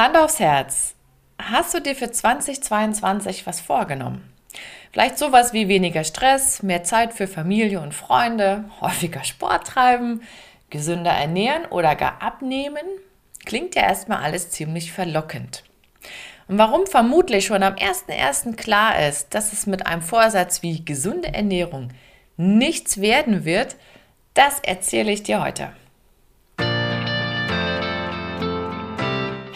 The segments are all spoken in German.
Hand aufs Herz. Hast du dir für 2022 was vorgenommen? Vielleicht sowas wie weniger Stress, mehr Zeit für Familie und Freunde, häufiger Sport treiben, gesünder ernähren oder gar abnehmen? Klingt ja erstmal alles ziemlich verlockend. Und warum vermutlich schon am 1.1. klar ist, dass es mit einem Vorsatz wie gesunde Ernährung nichts werden wird, das erzähle ich dir heute.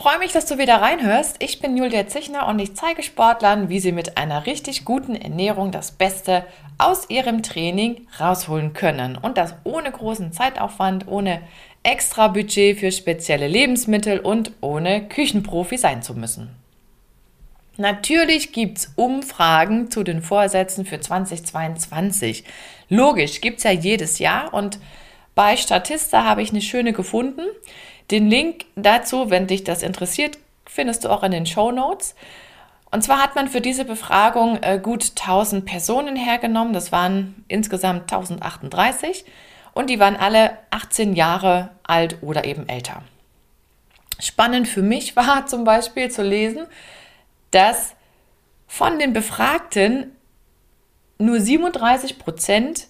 freue mich, dass du wieder reinhörst. Ich bin Julia Zichner und ich zeige Sportlern, wie sie mit einer richtig guten Ernährung das Beste aus ihrem Training rausholen können. Und das ohne großen Zeitaufwand, ohne extra Budget für spezielle Lebensmittel und ohne Küchenprofi sein zu müssen. Natürlich gibt es Umfragen zu den Vorsätzen für 2022. Logisch, gibt es ja jedes Jahr und bei Statista habe ich eine schöne gefunden. Den Link dazu, wenn dich das interessiert, findest du auch in den Show Notes. Und zwar hat man für diese Befragung äh, gut 1000 Personen hergenommen. Das waren insgesamt 1038 und die waren alle 18 Jahre alt oder eben älter. Spannend für mich war zum Beispiel zu lesen, dass von den Befragten nur 37 Prozent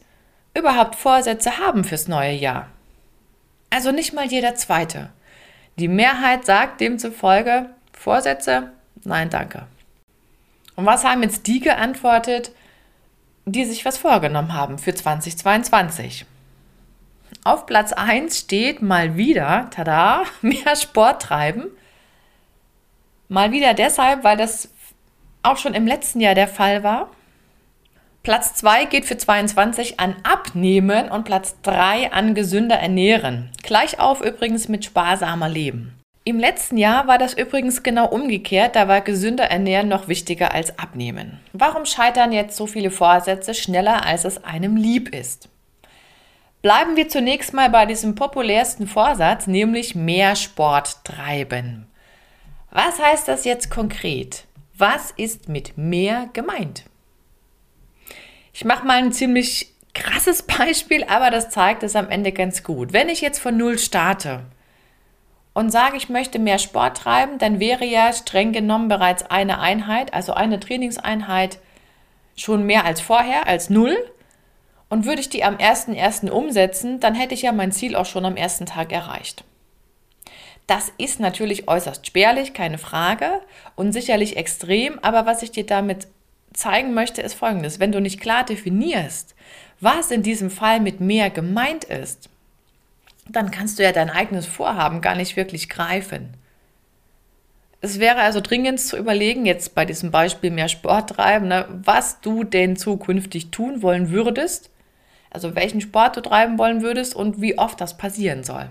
überhaupt Vorsätze haben fürs neue Jahr. Also nicht mal jeder zweite. Die Mehrheit sagt demzufolge Vorsätze, nein, danke. Und was haben jetzt die geantwortet, die sich was vorgenommen haben für 2022? Auf Platz 1 steht mal wieder, tada, mehr Sport treiben. Mal wieder deshalb, weil das auch schon im letzten Jahr der Fall war. Platz 2 geht für 22 an Abnehmen und Platz 3 an gesünder Ernähren. Gleich auf übrigens mit sparsamer Leben. Im letzten Jahr war das übrigens genau umgekehrt, da war gesünder Ernähren noch wichtiger als Abnehmen. Warum scheitern jetzt so viele Vorsätze schneller, als es einem lieb ist? Bleiben wir zunächst mal bei diesem populärsten Vorsatz, nämlich mehr Sport treiben. Was heißt das jetzt konkret? Was ist mit mehr gemeint? Ich mache mal ein ziemlich krasses Beispiel, aber das zeigt es am Ende ganz gut. Wenn ich jetzt von Null starte und sage, ich möchte mehr Sport treiben, dann wäre ja streng genommen bereits eine Einheit, also eine Trainingseinheit, schon mehr als vorher, als Null. Und würde ich die am 1.1. umsetzen, dann hätte ich ja mein Ziel auch schon am ersten Tag erreicht. Das ist natürlich äußerst spärlich, keine Frage, und sicherlich extrem, aber was ich dir damit zeigen möchte, ist folgendes. Wenn du nicht klar definierst, was in diesem Fall mit mehr gemeint ist, dann kannst du ja dein eigenes Vorhaben gar nicht wirklich greifen. Es wäre also dringend zu überlegen, jetzt bei diesem Beispiel mehr Sport treiben, ne, was du denn zukünftig tun wollen würdest, also welchen Sport du treiben wollen würdest und wie oft das passieren soll.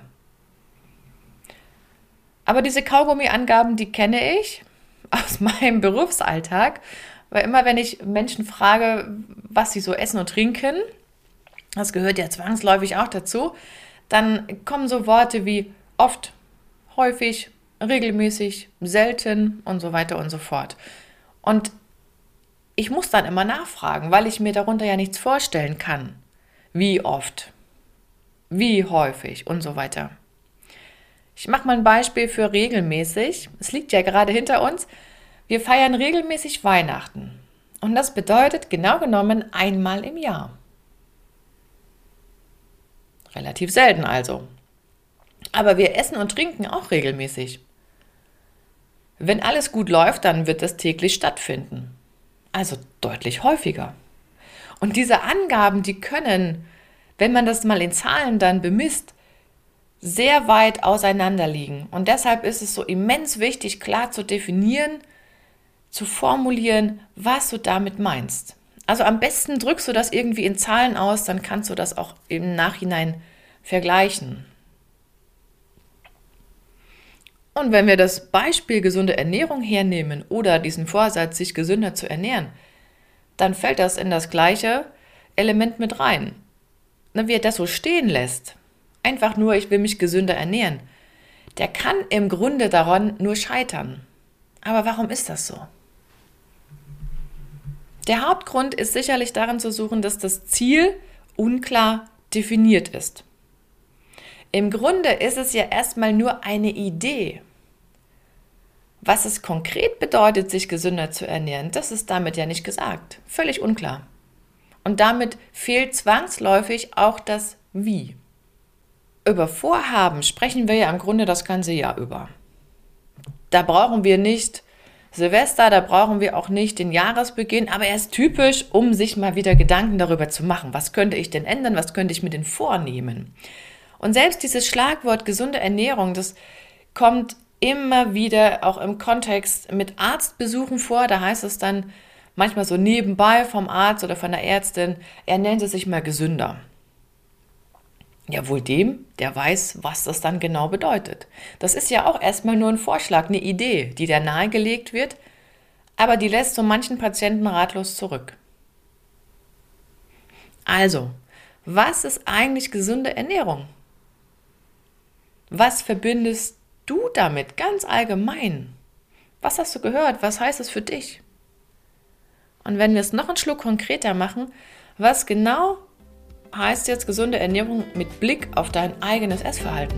Aber diese Kaugummi-Angaben, die kenne ich aus meinem Berufsalltag weil immer, wenn ich Menschen frage, was sie so essen und trinken, das gehört ja zwangsläufig auch dazu, dann kommen so Worte wie oft, häufig, regelmäßig, selten und so weiter und so fort. Und ich muss dann immer nachfragen, weil ich mir darunter ja nichts vorstellen kann. Wie oft, wie häufig und so weiter. Ich mache mal ein Beispiel für regelmäßig. Es liegt ja gerade hinter uns. Wir feiern regelmäßig Weihnachten. Und das bedeutet genau genommen einmal im Jahr. Relativ selten also. Aber wir essen und trinken auch regelmäßig. Wenn alles gut läuft, dann wird das täglich stattfinden. Also deutlich häufiger. Und diese Angaben, die können, wenn man das mal in Zahlen dann bemisst, sehr weit auseinander liegen. Und deshalb ist es so immens wichtig, klar zu definieren, zu formulieren, was du damit meinst. Also am besten drückst du das irgendwie in Zahlen aus, dann kannst du das auch im Nachhinein vergleichen. Und wenn wir das Beispiel gesunde Ernährung hernehmen oder diesen Vorsatz, sich gesünder zu ernähren, dann fällt das in das gleiche Element mit rein. Wer das so stehen lässt, einfach nur, ich will mich gesünder ernähren, der kann im Grunde daran nur scheitern. Aber warum ist das so? Der Hauptgrund ist sicherlich darin zu suchen, dass das Ziel unklar definiert ist. Im Grunde ist es ja erstmal nur eine Idee. Was es konkret bedeutet, sich gesünder zu ernähren, das ist damit ja nicht gesagt. Völlig unklar. Und damit fehlt zwangsläufig auch das Wie. Über Vorhaben sprechen wir ja im Grunde das ganze Jahr über. Da brauchen wir nicht Silvester, da brauchen wir auch nicht den Jahresbeginn, aber er ist typisch, um sich mal wieder Gedanken darüber zu machen. Was könnte ich denn ändern? Was könnte ich mir denn vornehmen? Und selbst dieses Schlagwort gesunde Ernährung, das kommt immer wieder auch im Kontext mit Arztbesuchen vor. Da heißt es dann manchmal so nebenbei vom Arzt oder von der Ärztin, er nennt es sich mal gesünder. Ja, wohl dem, der weiß, was das dann genau bedeutet. Das ist ja auch erstmal nur ein Vorschlag, eine Idee, die da nahegelegt wird, aber die lässt so manchen Patienten ratlos zurück. Also, was ist eigentlich gesunde Ernährung? Was verbindest du damit ganz allgemein? Was hast du gehört? Was heißt es für dich? Und wenn wir es noch einen Schluck konkreter machen, was genau heißt jetzt gesunde Ernährung mit Blick auf dein eigenes Essverhalten.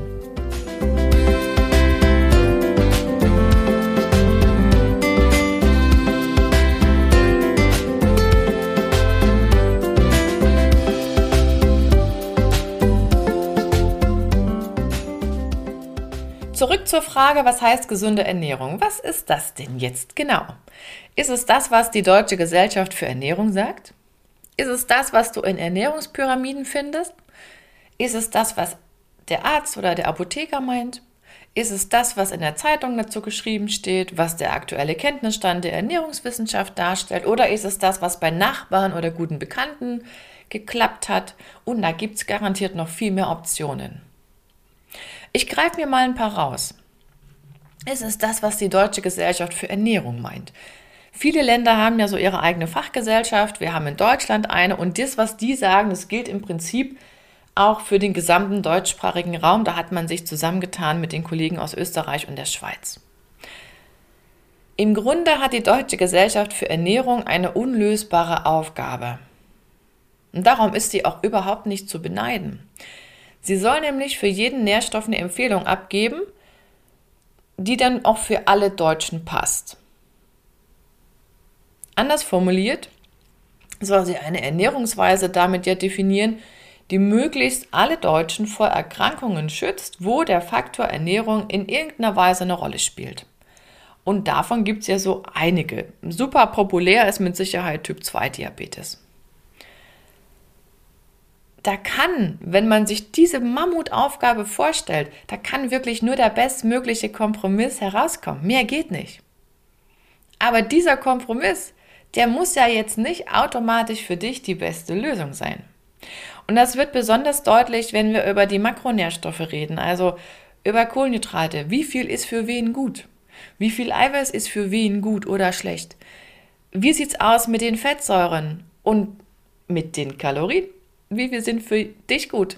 Zurück zur Frage, was heißt gesunde Ernährung? Was ist das denn jetzt genau? Ist es das, was die Deutsche Gesellschaft für Ernährung sagt? Ist es das, was du in Ernährungspyramiden findest? Ist es das, was der Arzt oder der Apotheker meint? Ist es das, was in der Zeitung dazu geschrieben steht, was der aktuelle Kenntnisstand der Ernährungswissenschaft darstellt? Oder ist es das, was bei Nachbarn oder guten Bekannten geklappt hat? Und da gibt es garantiert noch viel mehr Optionen. Ich greife mir mal ein paar raus. Ist es das, was die Deutsche Gesellschaft für Ernährung meint? Viele Länder haben ja so ihre eigene Fachgesellschaft. Wir haben in Deutschland eine und das, was die sagen, das gilt im Prinzip auch für den gesamten deutschsprachigen Raum. Da hat man sich zusammengetan mit den Kollegen aus Österreich und der Schweiz. Im Grunde hat die Deutsche Gesellschaft für Ernährung eine unlösbare Aufgabe. Und darum ist sie auch überhaupt nicht zu beneiden. Sie soll nämlich für jeden Nährstoff eine Empfehlung abgeben, die dann auch für alle Deutschen passt. Anders formuliert, soll sie eine Ernährungsweise damit ja definieren, die möglichst alle Deutschen vor Erkrankungen schützt, wo der Faktor Ernährung in irgendeiner Weise eine Rolle spielt. Und davon gibt es ja so einige. Super populär ist mit Sicherheit Typ 2 Diabetes. Da kann, wenn man sich diese Mammutaufgabe vorstellt, da kann wirklich nur der bestmögliche Kompromiss herauskommen. Mehr geht nicht. Aber dieser Kompromiss, der muss ja jetzt nicht automatisch für dich die beste Lösung sein. Und das wird besonders deutlich, wenn wir über die Makronährstoffe reden, also über Kohlenhydrate. Wie viel ist für wen gut? Wie viel Eiweiß ist für wen gut oder schlecht? Wie sieht's aus mit den Fettsäuren und mit den Kalorien? Wie viel sind für dich gut?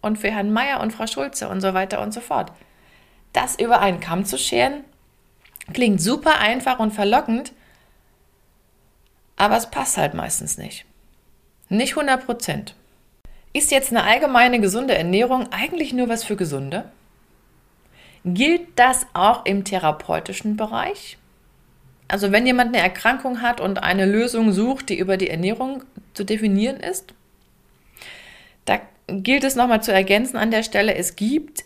Und für Herrn Meier und Frau Schulze und so weiter und so fort. Das über einen Kamm zu scheren, klingt super einfach und verlockend, aber es passt halt meistens nicht. Nicht 100 Prozent. Ist jetzt eine allgemeine gesunde Ernährung eigentlich nur was für Gesunde? Gilt das auch im therapeutischen Bereich? Also wenn jemand eine Erkrankung hat und eine Lösung sucht, die über die Ernährung zu definieren ist? Da gilt es nochmal zu ergänzen an der Stelle, es gibt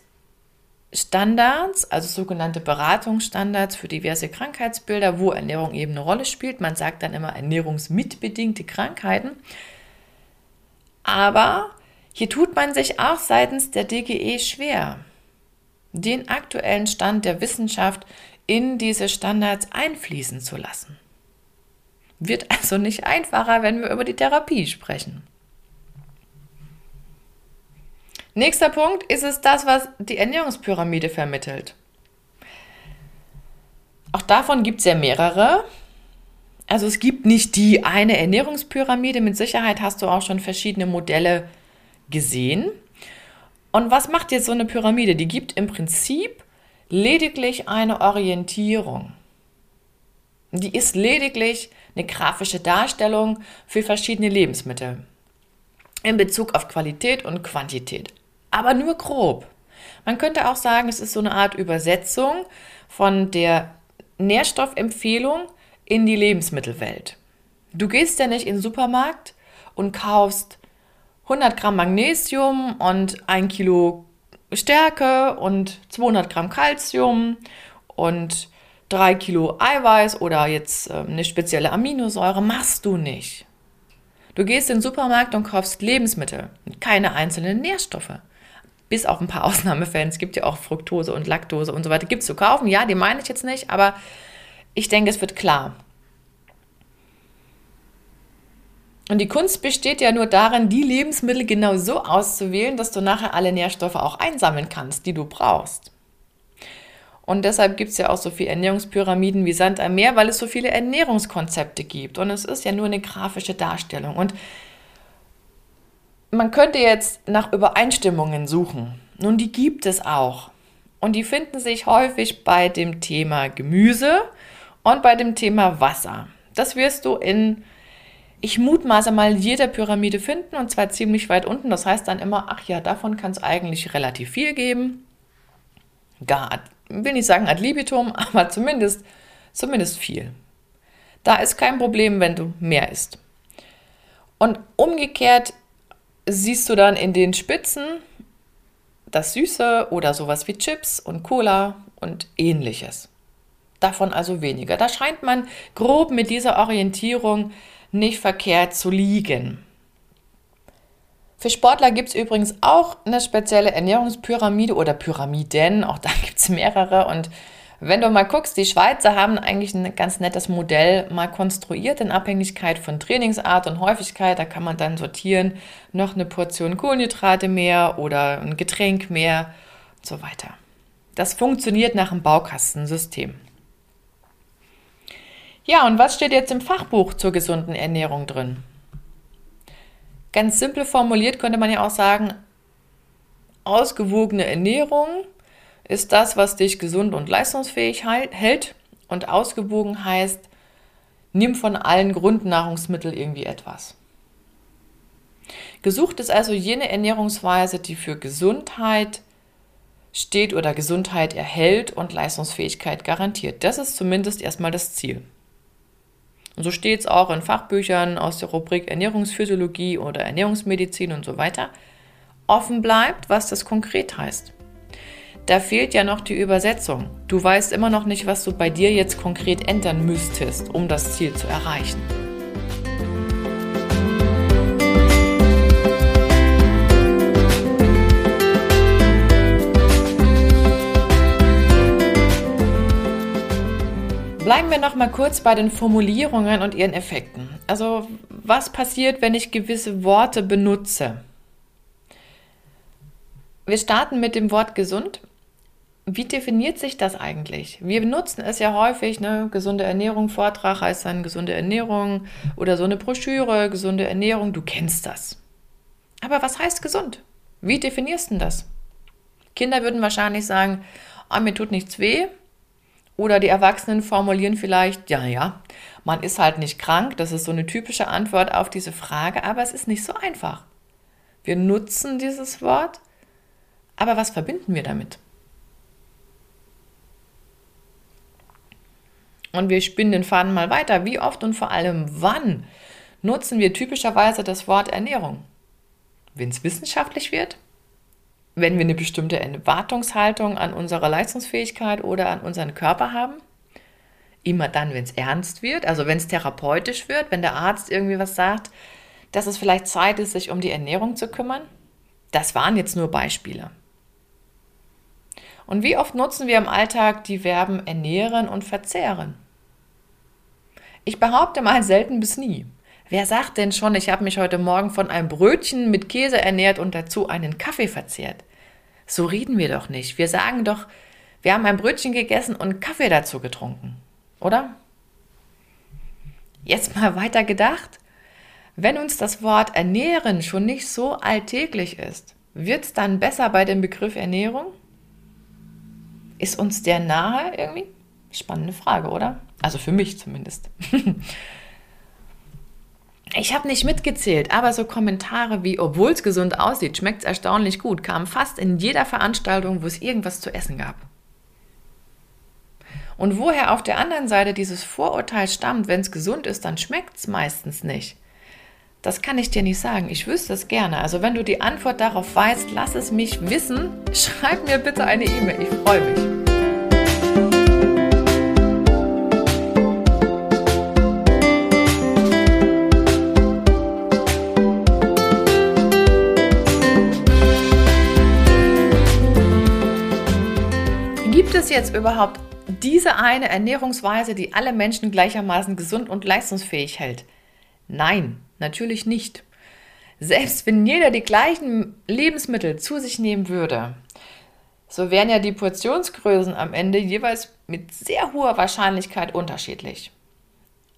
Standards, also sogenannte Beratungsstandards für diverse Krankheitsbilder, wo Ernährung eben eine Rolle spielt. Man sagt dann immer ernährungsmitbedingte Krankheiten. Aber hier tut man sich auch seitens der DGE schwer, den aktuellen Stand der Wissenschaft in diese Standards einfließen zu lassen. Wird also nicht einfacher, wenn wir über die Therapie sprechen. Nächster Punkt ist es das, was die Ernährungspyramide vermittelt. Auch davon gibt es ja mehrere. Also es gibt nicht die eine Ernährungspyramide. Mit Sicherheit hast du auch schon verschiedene Modelle gesehen. Und was macht jetzt so eine Pyramide? Die gibt im Prinzip lediglich eine Orientierung. Die ist lediglich eine grafische Darstellung für verschiedene Lebensmittel in Bezug auf Qualität und Quantität. Aber nur grob. Man könnte auch sagen, es ist so eine Art Übersetzung von der Nährstoffempfehlung in die Lebensmittelwelt. Du gehst ja nicht in den Supermarkt und kaufst 100 Gramm Magnesium und ein Kilo Stärke und 200 Gramm Calcium und 3 Kilo Eiweiß oder jetzt ähm, eine spezielle Aminosäure. Machst du nicht. Du gehst in den Supermarkt und kaufst Lebensmittel, keine einzelnen Nährstoffe. Bis auf ein paar Ausnahmefälle. Es gibt ja auch Fructose und Laktose und so weiter. Gibt es zu kaufen? Ja, die meine ich jetzt nicht, aber ich denke, es wird klar. Und die Kunst besteht ja nur darin, die Lebensmittel genau so auszuwählen, dass du nachher alle Nährstoffe auch einsammeln kannst, die du brauchst. Und deshalb gibt es ja auch so viele Ernährungspyramiden wie Sand am Meer, weil es so viele Ernährungskonzepte gibt. Und es ist ja nur eine grafische Darstellung. Und man könnte jetzt nach Übereinstimmungen suchen. Nun, die gibt es auch. Und die finden sich häufig bei dem Thema Gemüse und bei dem Thema Wasser. Das wirst du in, ich mutmaße mal, jeder Pyramide finden und zwar ziemlich weit unten. Das heißt dann immer, ach ja, davon kann es eigentlich relativ viel geben. Gar will nicht sagen ad libitum, aber zumindest, zumindest viel. Da ist kein Problem, wenn du mehr isst. Und umgekehrt siehst du dann in den Spitzen das Süße oder sowas wie Chips und Cola und ähnliches. Davon also weniger. Da scheint man grob mit dieser Orientierung nicht verkehrt zu liegen. Für Sportler gibt es übrigens auch eine spezielle Ernährungspyramide oder Pyramiden, auch da gibt es mehrere. Und wenn du mal guckst, die Schweizer haben eigentlich ein ganz nettes Modell mal konstruiert in Abhängigkeit von Trainingsart und Häufigkeit. Da kann man dann sortieren, noch eine Portion Kohlenhydrate mehr oder ein Getränk mehr und so weiter. Das funktioniert nach dem Baukastensystem. Ja, und was steht jetzt im Fachbuch zur gesunden Ernährung drin? Ganz simpel formuliert könnte man ja auch sagen, ausgewogene Ernährung ist das, was dich gesund und leistungsfähig hält. Und ausgewogen heißt, nimm von allen Grundnahrungsmitteln irgendwie etwas. Gesucht ist also jene Ernährungsweise, die für Gesundheit steht oder Gesundheit erhält und Leistungsfähigkeit garantiert. Das ist zumindest erstmal das Ziel. Und so steht es auch in Fachbüchern aus der Rubrik Ernährungsphysiologie oder Ernährungsmedizin und so weiter. Offen bleibt, was das konkret heißt. Da fehlt ja noch die Übersetzung. Du weißt immer noch nicht, was du bei dir jetzt konkret ändern müsstest, um das Ziel zu erreichen. Bleiben wir noch mal kurz bei den Formulierungen und ihren Effekten. Also, was passiert, wenn ich gewisse Worte benutze? Wir starten mit dem Wort gesund. Wie definiert sich das eigentlich? Wir benutzen es ja häufig, ne? gesunde Ernährung, Vortrag heißt dann gesunde Ernährung oder so eine Broschüre, gesunde Ernährung, du kennst das. Aber was heißt gesund? Wie definierst du das? Kinder würden wahrscheinlich sagen, oh, mir tut nichts weh, oder die Erwachsenen formulieren vielleicht, ja, ja, man ist halt nicht krank. Das ist so eine typische Antwort auf diese Frage, aber es ist nicht so einfach. Wir nutzen dieses Wort, aber was verbinden wir damit? Und wir spinnen den Faden mal weiter. Wie oft und vor allem wann nutzen wir typischerweise das Wort Ernährung? Wenn es wissenschaftlich wird, wenn wir eine bestimmte Erwartungshaltung an unsere Leistungsfähigkeit oder an unseren Körper haben. Immer dann, wenn es ernst wird, also wenn es therapeutisch wird, wenn der Arzt irgendwie was sagt, dass es vielleicht Zeit ist, sich um die Ernährung zu kümmern. Das waren jetzt nur Beispiele. Und wie oft nutzen wir im Alltag die Verben ernähren und verzehren? Ich behaupte mal selten bis nie. Wer sagt denn schon, ich habe mich heute Morgen von einem Brötchen mit Käse ernährt und dazu einen Kaffee verzehrt? So reden wir doch nicht. Wir sagen doch, Wir haben ein Brötchen gegessen und Kaffee dazu getrunken, oder? Jetzt mal weiter gedacht. Wenn uns das Wort ernähren schon nicht so alltäglich ist, wird es dann besser bei dem Begriff Ernährung? Ist uns der nahe irgendwie? Spannende Frage, oder? Also für mich zumindest. Ich habe nicht mitgezählt, aber so Kommentare wie, obwohl es gesund aussieht, schmeckt es erstaunlich gut, kamen fast in jeder Veranstaltung, wo es irgendwas zu essen gab. Und woher auf der anderen Seite dieses Vorurteil stammt, wenn es gesund ist, dann schmeckt es meistens nicht. Das kann ich dir nicht sagen. Ich wüsste es gerne. Also wenn du die Antwort darauf weißt, lass es mich wissen. Schreib mir bitte eine E-Mail. Ich freue mich. es jetzt überhaupt diese eine Ernährungsweise, die alle Menschen gleichermaßen gesund und leistungsfähig hält? Nein, natürlich nicht. Selbst wenn jeder die gleichen Lebensmittel zu sich nehmen würde, so wären ja die Portionsgrößen am Ende jeweils mit sehr hoher Wahrscheinlichkeit unterschiedlich.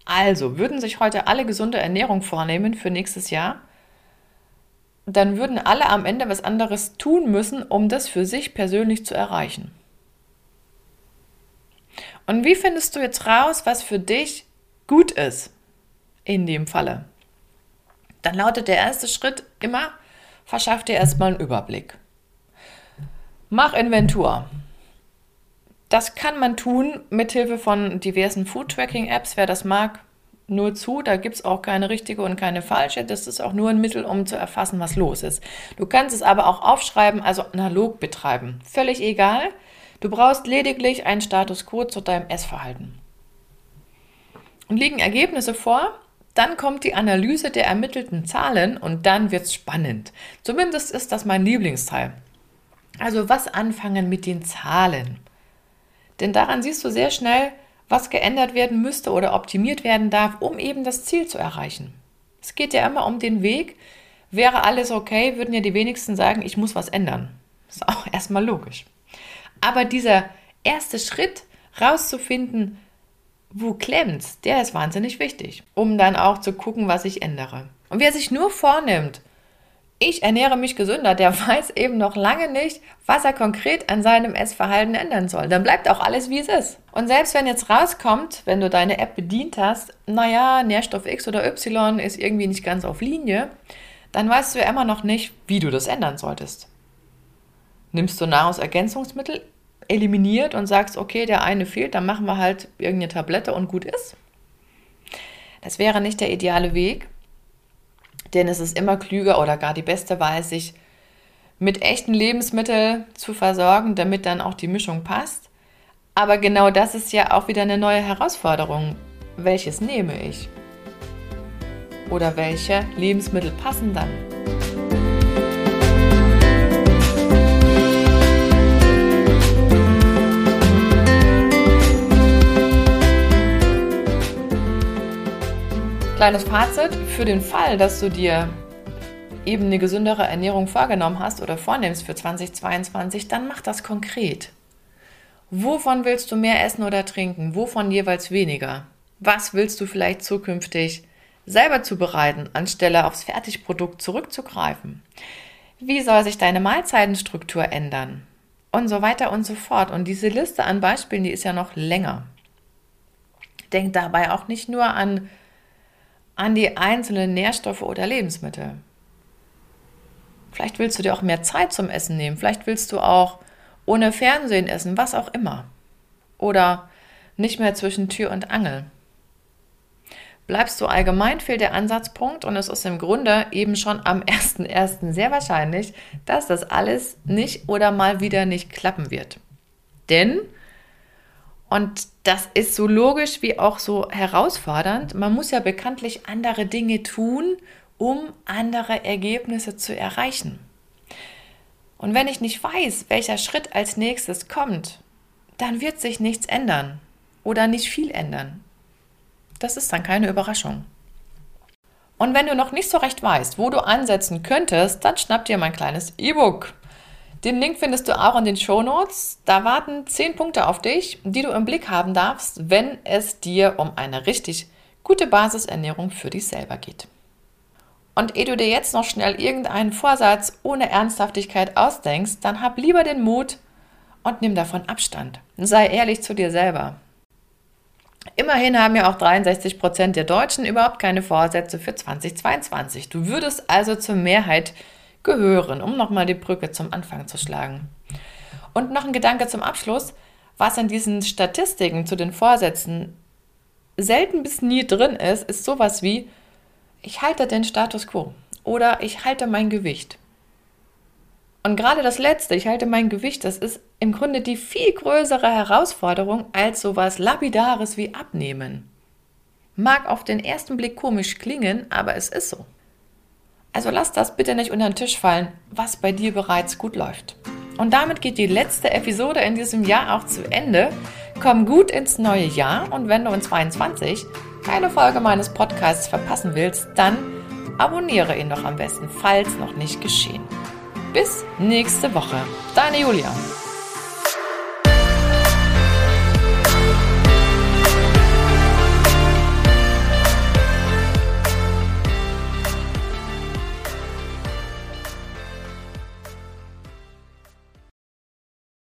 Also würden sich heute alle gesunde Ernährung vornehmen für nächstes Jahr, dann würden alle am Ende was anderes tun müssen, um das für sich persönlich zu erreichen. Und wie findest du jetzt raus, was für dich gut ist in dem Falle? Dann lautet der erste Schritt immer, verschaff dir erstmal einen Überblick. Mach Inventur. Das kann man tun mit Hilfe von diversen Food-Tracking-Apps. Wer das mag, nur zu. Da gibt es auch keine richtige und keine falsche. Das ist auch nur ein Mittel, um zu erfassen, was los ist. Du kannst es aber auch aufschreiben, also analog betreiben. Völlig egal. Du brauchst lediglich einen Status quo zu deinem Essverhalten. Und liegen Ergebnisse vor, dann kommt die Analyse der ermittelten Zahlen und dann wird es spannend. Zumindest ist das mein Lieblingsteil. Also was anfangen mit den Zahlen? Denn daran siehst du sehr schnell, was geändert werden müsste oder optimiert werden darf, um eben das Ziel zu erreichen. Es geht ja immer um den Weg. Wäre alles okay, würden ja die wenigsten sagen, ich muss was ändern. Ist auch erstmal logisch. Aber dieser erste Schritt rauszufinden, wo klemmt's, der ist wahnsinnig wichtig, um dann auch zu gucken, was ich ändere. Und wer sich nur vornimmt, ich ernähre mich gesünder, der weiß eben noch lange nicht, was er konkret an seinem Essverhalten ändern soll. Dann bleibt auch alles, wie es ist. Und selbst wenn jetzt rauskommt, wenn du deine App bedient hast, naja, Nährstoff X oder Y ist irgendwie nicht ganz auf Linie, dann weißt du ja immer noch nicht, wie du das ändern solltest. Nimmst du Nahrungsergänzungsmittel, eliminiert und sagst, okay, der eine fehlt, dann machen wir halt irgendeine Tablette und gut ist. Das wäre nicht der ideale Weg, denn es ist immer klüger oder gar die beste Weise, sich mit echten Lebensmitteln zu versorgen, damit dann auch die Mischung passt. Aber genau das ist ja auch wieder eine neue Herausforderung. Welches nehme ich? Oder welche Lebensmittel passen dann? Kleines Fazit, für den Fall, dass du dir eben eine gesündere Ernährung vorgenommen hast oder vornimmst für 2022, dann mach das konkret. Wovon willst du mehr essen oder trinken? Wovon jeweils weniger? Was willst du vielleicht zukünftig selber zubereiten, anstelle aufs Fertigprodukt zurückzugreifen? Wie soll sich deine Mahlzeitenstruktur ändern? Und so weiter und so fort. Und diese Liste an Beispielen, die ist ja noch länger. Denk dabei auch nicht nur an an die einzelnen Nährstoffe oder Lebensmittel. Vielleicht willst du dir auch mehr Zeit zum Essen nehmen. Vielleicht willst du auch ohne Fernsehen essen, was auch immer. Oder nicht mehr zwischen Tür und Angel. Bleibst du allgemein fehlt der Ansatzpunkt und es ist im Grunde eben schon am 1.1. sehr wahrscheinlich, dass das alles nicht oder mal wieder nicht klappen wird. Denn und das ist so logisch wie auch so herausfordernd. Man muss ja bekanntlich andere Dinge tun, um andere Ergebnisse zu erreichen. Und wenn ich nicht weiß, welcher Schritt als nächstes kommt, dann wird sich nichts ändern oder nicht viel ändern. Das ist dann keine Überraschung. Und wenn du noch nicht so recht weißt, wo du ansetzen könntest, dann schnapp dir mein kleines E-Book Den Link findest du auch in den Show Notes. Da warten 10 Punkte auf dich, die du im Blick haben darfst, wenn es dir um eine richtig gute Basisernährung für dich selber geht. Und ehe du dir jetzt noch schnell irgendeinen Vorsatz ohne Ernsthaftigkeit ausdenkst, dann hab lieber den Mut und nimm davon Abstand. Sei ehrlich zu dir selber. Immerhin haben ja auch 63 Prozent der Deutschen überhaupt keine Vorsätze für 2022. Du würdest also zur Mehrheit gehören, um nochmal die Brücke zum Anfang zu schlagen. Und noch ein Gedanke zum Abschluss. Was in diesen Statistiken zu den Vorsätzen selten bis nie drin ist, ist sowas wie, ich halte den Status quo oder ich halte mein Gewicht. Und gerade das Letzte, ich halte mein Gewicht, das ist im Grunde die viel größere Herausforderung als sowas Lapidares wie Abnehmen. Mag auf den ersten Blick komisch klingen, aber es ist so. Also lass das bitte nicht unter den Tisch fallen, was bei dir bereits gut läuft. Und damit geht die letzte Episode in diesem Jahr auch zu Ende. Komm gut ins neue Jahr und wenn du in 22 keine Folge meines Podcasts verpassen willst, dann abonniere ihn doch am besten, falls noch nicht geschehen. Bis nächste Woche. Deine Julia.